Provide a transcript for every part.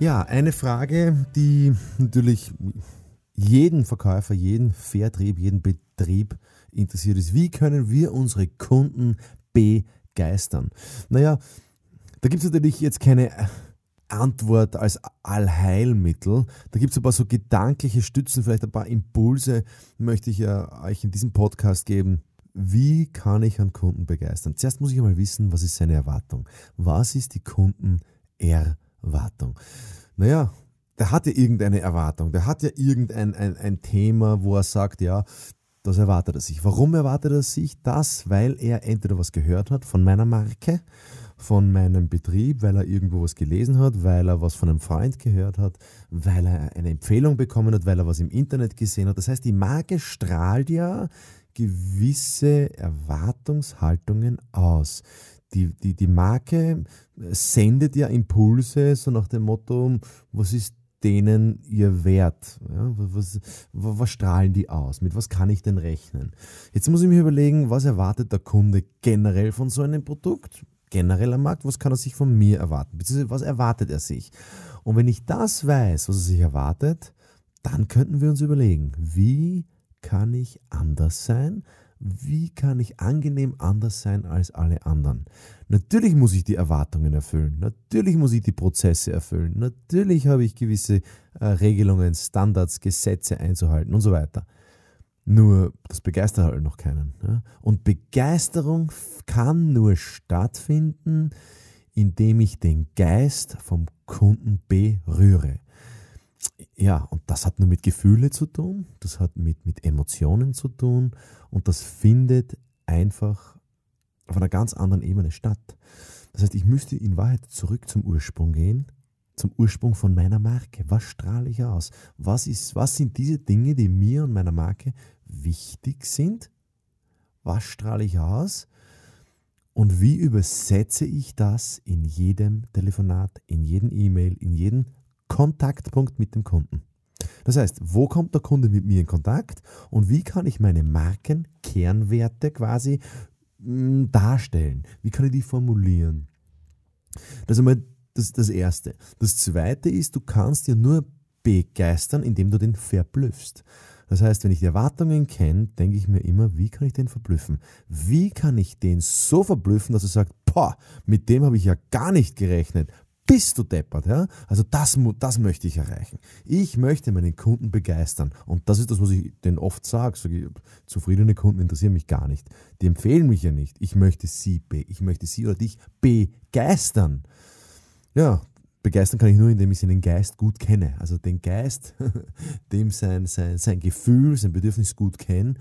Ja, eine Frage, die natürlich jeden Verkäufer, jeden Vertrieb, jeden Betrieb interessiert ist. Wie können wir unsere Kunden begeistern? Naja, da gibt es natürlich jetzt keine Antwort als Allheilmittel. Da gibt es ein paar so gedankliche Stützen, vielleicht ein paar Impulse möchte ich ja euch in diesem Podcast geben. Wie kann ich einen Kunden begeistern? Zuerst muss ich einmal wissen, was ist seine Erwartung? Was ist die Kundenerwartung? Erwartung. Naja, der hat ja irgendeine Erwartung, der hat ja irgendein ein, ein Thema, wo er sagt, ja, das erwartet er sich. Warum erwartet er sich das? Weil er entweder was gehört hat von meiner Marke, von meinem Betrieb, weil er irgendwo was gelesen hat, weil er was von einem Freund gehört hat, weil er eine Empfehlung bekommen hat, weil er was im Internet gesehen hat. Das heißt, die Marke strahlt ja gewisse Erwartungshaltungen aus die, die, die Marke sendet ja Impulse, so nach dem Motto, was ist denen ihr Wert? Ja, was, was, strahlen die aus? Mit was kann ich denn rechnen? Jetzt muss ich mir überlegen, was erwartet der Kunde generell von so einem Produkt? Generell am Markt, was kann er sich von mir erwarten? Beziehungsweise was erwartet er sich? Und wenn ich das weiß, was er sich erwartet, dann könnten wir uns überlegen, wie kann ich anders sein? Wie kann ich angenehm anders sein als alle anderen? Natürlich muss ich die Erwartungen erfüllen, natürlich muss ich die Prozesse erfüllen, natürlich habe ich gewisse äh, Regelungen, Standards, Gesetze einzuhalten und so weiter. Nur das begeistert halt noch keinen. Ja? Und Begeisterung kann nur stattfinden, indem ich den Geist vom Kunden berühre. Ja, und das hat nur mit Gefühle zu tun, das hat mit, mit Emotionen zu tun und das findet einfach auf einer ganz anderen Ebene statt. Das heißt, ich müsste in Wahrheit zurück zum Ursprung gehen, zum Ursprung von meiner Marke. Was strahle ich aus? Was, ist, was sind diese Dinge, die mir und meiner Marke wichtig sind? Was strahle ich aus? Und wie übersetze ich das in jedem Telefonat, in jedem E-Mail, in jedem Kontaktpunkt mit dem Kunden. Das heißt, wo kommt der Kunde mit mir in Kontakt und wie kann ich meine Markenkernwerte quasi mm, darstellen? Wie kann ich die formulieren? Das ist einmal das, das Erste. Das Zweite ist, du kannst ja nur begeistern, indem du den verblüffst. Das heißt, wenn ich die Erwartungen kenne, denke ich mir immer, wie kann ich den verblüffen? Wie kann ich den so verblüffen, dass er sagt, boah, mit dem habe ich ja gar nicht gerechnet bist du deppert. Ja? Also das, das möchte ich erreichen. Ich möchte meinen Kunden begeistern. Und das ist das, was ich denen oft sage. sage zufriedene Kunden interessieren mich gar nicht. Die empfehlen mich ja nicht. Ich möchte sie, ich möchte sie oder dich begeistern. Ja, begeistern kann ich nur, indem ich seinen Geist gut kenne. Also den Geist, dem sein, sein, sein Gefühl, sein Bedürfnis gut kennen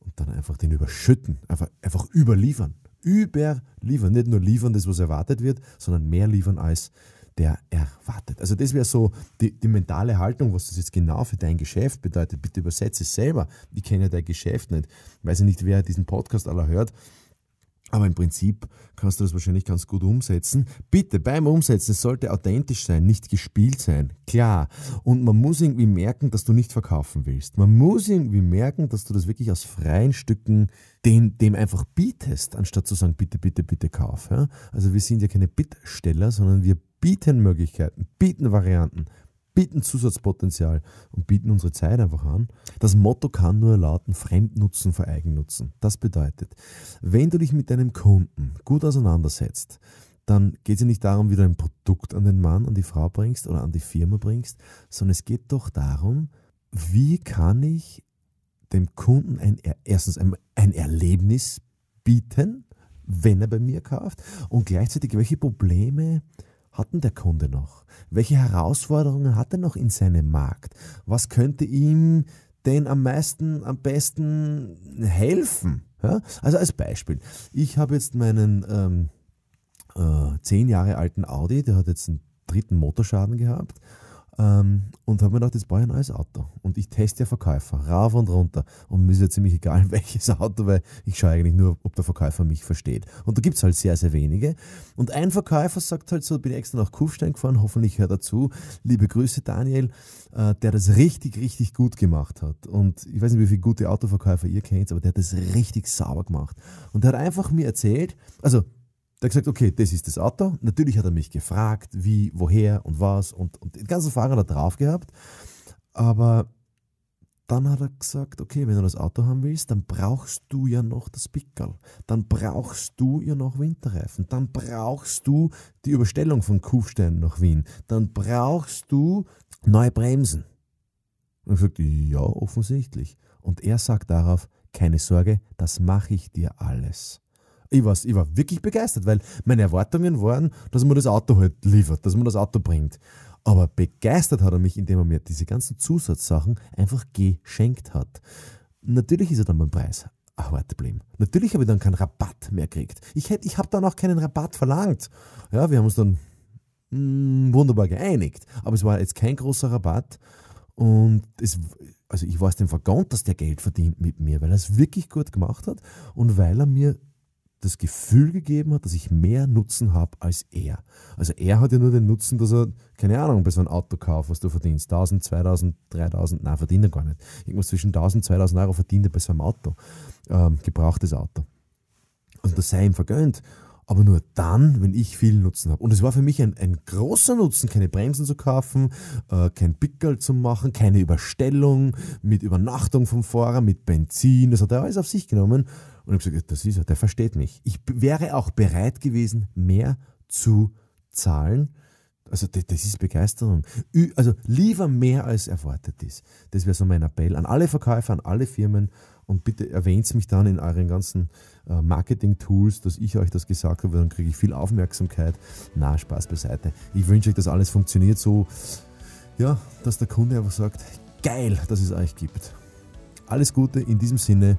und dann einfach den überschütten, einfach, einfach überliefern überliefern. Nicht nur liefern, das was erwartet wird, sondern mehr liefern als der erwartet. Also das wäre so die, die, mentale Haltung, was das jetzt genau für dein Geschäft bedeutet. Bitte übersetze es selber. Ich kenne ja dein Geschäft nicht. Ich weiß ja nicht, wer diesen Podcast aller hört. Aber im Prinzip kannst du das wahrscheinlich ganz gut umsetzen. Bitte beim Umsetzen, sollte authentisch sein, nicht gespielt sein. Klar. Und man muss irgendwie merken, dass du nicht verkaufen willst. Man muss irgendwie merken, dass du das wirklich aus freien Stücken dem, dem einfach bietest, anstatt zu sagen, bitte, bitte, bitte kauf. Also wir sind ja keine Bittsteller, sondern wir bieten Möglichkeiten, bieten Varianten, bieten Zusatzpotenzial und bieten unsere Zeit einfach an. Das Motto kann nur lauten, Fremdnutzen vor Eigennutzen. Das bedeutet, wenn du dich mit deinem Kunden gut auseinandersetzt, dann geht es ja nicht darum, wie du ein Produkt an den Mann, an die Frau bringst oder an die Firma bringst, sondern es geht doch darum, wie kann ich dem Kunden ein, erstens ein, ein Erlebnis bieten, wenn er bei mir kauft und gleichzeitig welche Probleme hat denn der Kunde noch? Welche Herausforderungen hat er noch in seinem Markt? Was könnte ihm denn am meisten, am besten helfen? Ja? Also als Beispiel, ich habe jetzt meinen ähm, äh, zehn Jahre alten Audi, der hat jetzt einen dritten Motorschaden gehabt. Äh, Ähm, und habe mir gedacht, das brauche ich ein neues Auto. Und ich teste ja Verkäufer, rauf und runter. Und mir ist ja ziemlich egal, welches Auto, weil ich schaue eigentlich nur, ob der Verkäufer mich versteht. Und da gibt es halt sehr, sehr wenige. Und ein Verkäufer sagt halt so, bin extra nach Kufstein gefahren, hoffentlich hört er zu. Liebe Grüße, Daniel, äh, der das richtig, richtig gut gemacht hat. Und ich weiß nicht, wie viele gute Autoverkäufer ihr kennt, aber der hat das richtig sauber gemacht. Und der hat einfach mir erzählt, also der hat gesagt, okay, das ist das Auto. Natürlich hat er mich gefragt, wie, woher und was und, und den ganzen Fahrer da drauf gehabt. Aber dann hat er gesagt, okay, wenn du das Auto haben willst, dann brauchst du ja noch das Pickerl. Dann brauchst du ja noch Winterreifen. Dann brauchst du die Überstellung von Kufstein nach Wien. Dann brauchst du neue Bremsen. Und ich sagte, ja, offensichtlich. Und er sagt darauf, keine Sorge, das mache ich dir alles ich, war's, ich war wirklich begeistert, weil meine Erwartungen waren, dass man das Auto halt liefert, dass man das Auto bringt. Aber begeistert hat er mich, indem er mir diese ganzen Zusatzsachen einfach geschenkt hat. Natürlich ist er dann beim Preis hart geblieben. Natürlich habe ich dann keinen Rabatt mehr gekriegt. Ich, ich habe dann auch keinen Rabatt verlangt. Ja, wir haben uns dann mh, hm, wunderbar geeinigt. Aber es war jetzt kein großer Rabatt. Und es, also ich war es dem vergönnt, dass der Geld verdient mit mir, weil er es wirklich gut gemacht hat und weil er mir das Gefühl gegeben hat, dass ich mehr Nutzen habe als er. Also er hat ja nur den Nutzen, dass er, keine Ahnung, bei so einem Autokauf, was du verdienst, 1000, 2000, 3000, nein, verdient er gar nicht. Irgendwas zwischen 1000, 2000 Euro verdient er bei so einem Auto, ähm, gebrauchtes Auto. Also das sei ihm vergönnt. Aber nur dann, wenn ich viel Nutzen habe. Und es war für mich ein, ein großer Nutzen, keine Bremsen zu kaufen, äh, kein Pickel zu machen, keine Überstellung mit Übernachtung vom Fahrer, mit Benzin. Das hat er alles auf sich genommen und ich habe gesagt, das ist er, der versteht mich. Ich wäre auch bereit gewesen, mehr zu zahlen. Also das, ist Begeisterung. Also lieber mehr als erwartet ist. Das wäre so mein Appell an alle Verkäufer, an alle Firmen und bitte erwähnt mich dann in euren ganzen äh, Marketing-Tools, dass ich euch das gesagt habe, dann kriege ich viel Aufmerksamkeit. Na, Spaß beiseite. Ich wünsche euch, dass alles funktioniert so, ja, dass der Kunde einfach sagt, geil, dass es euch gibt. Alles Gute in diesem Sinne.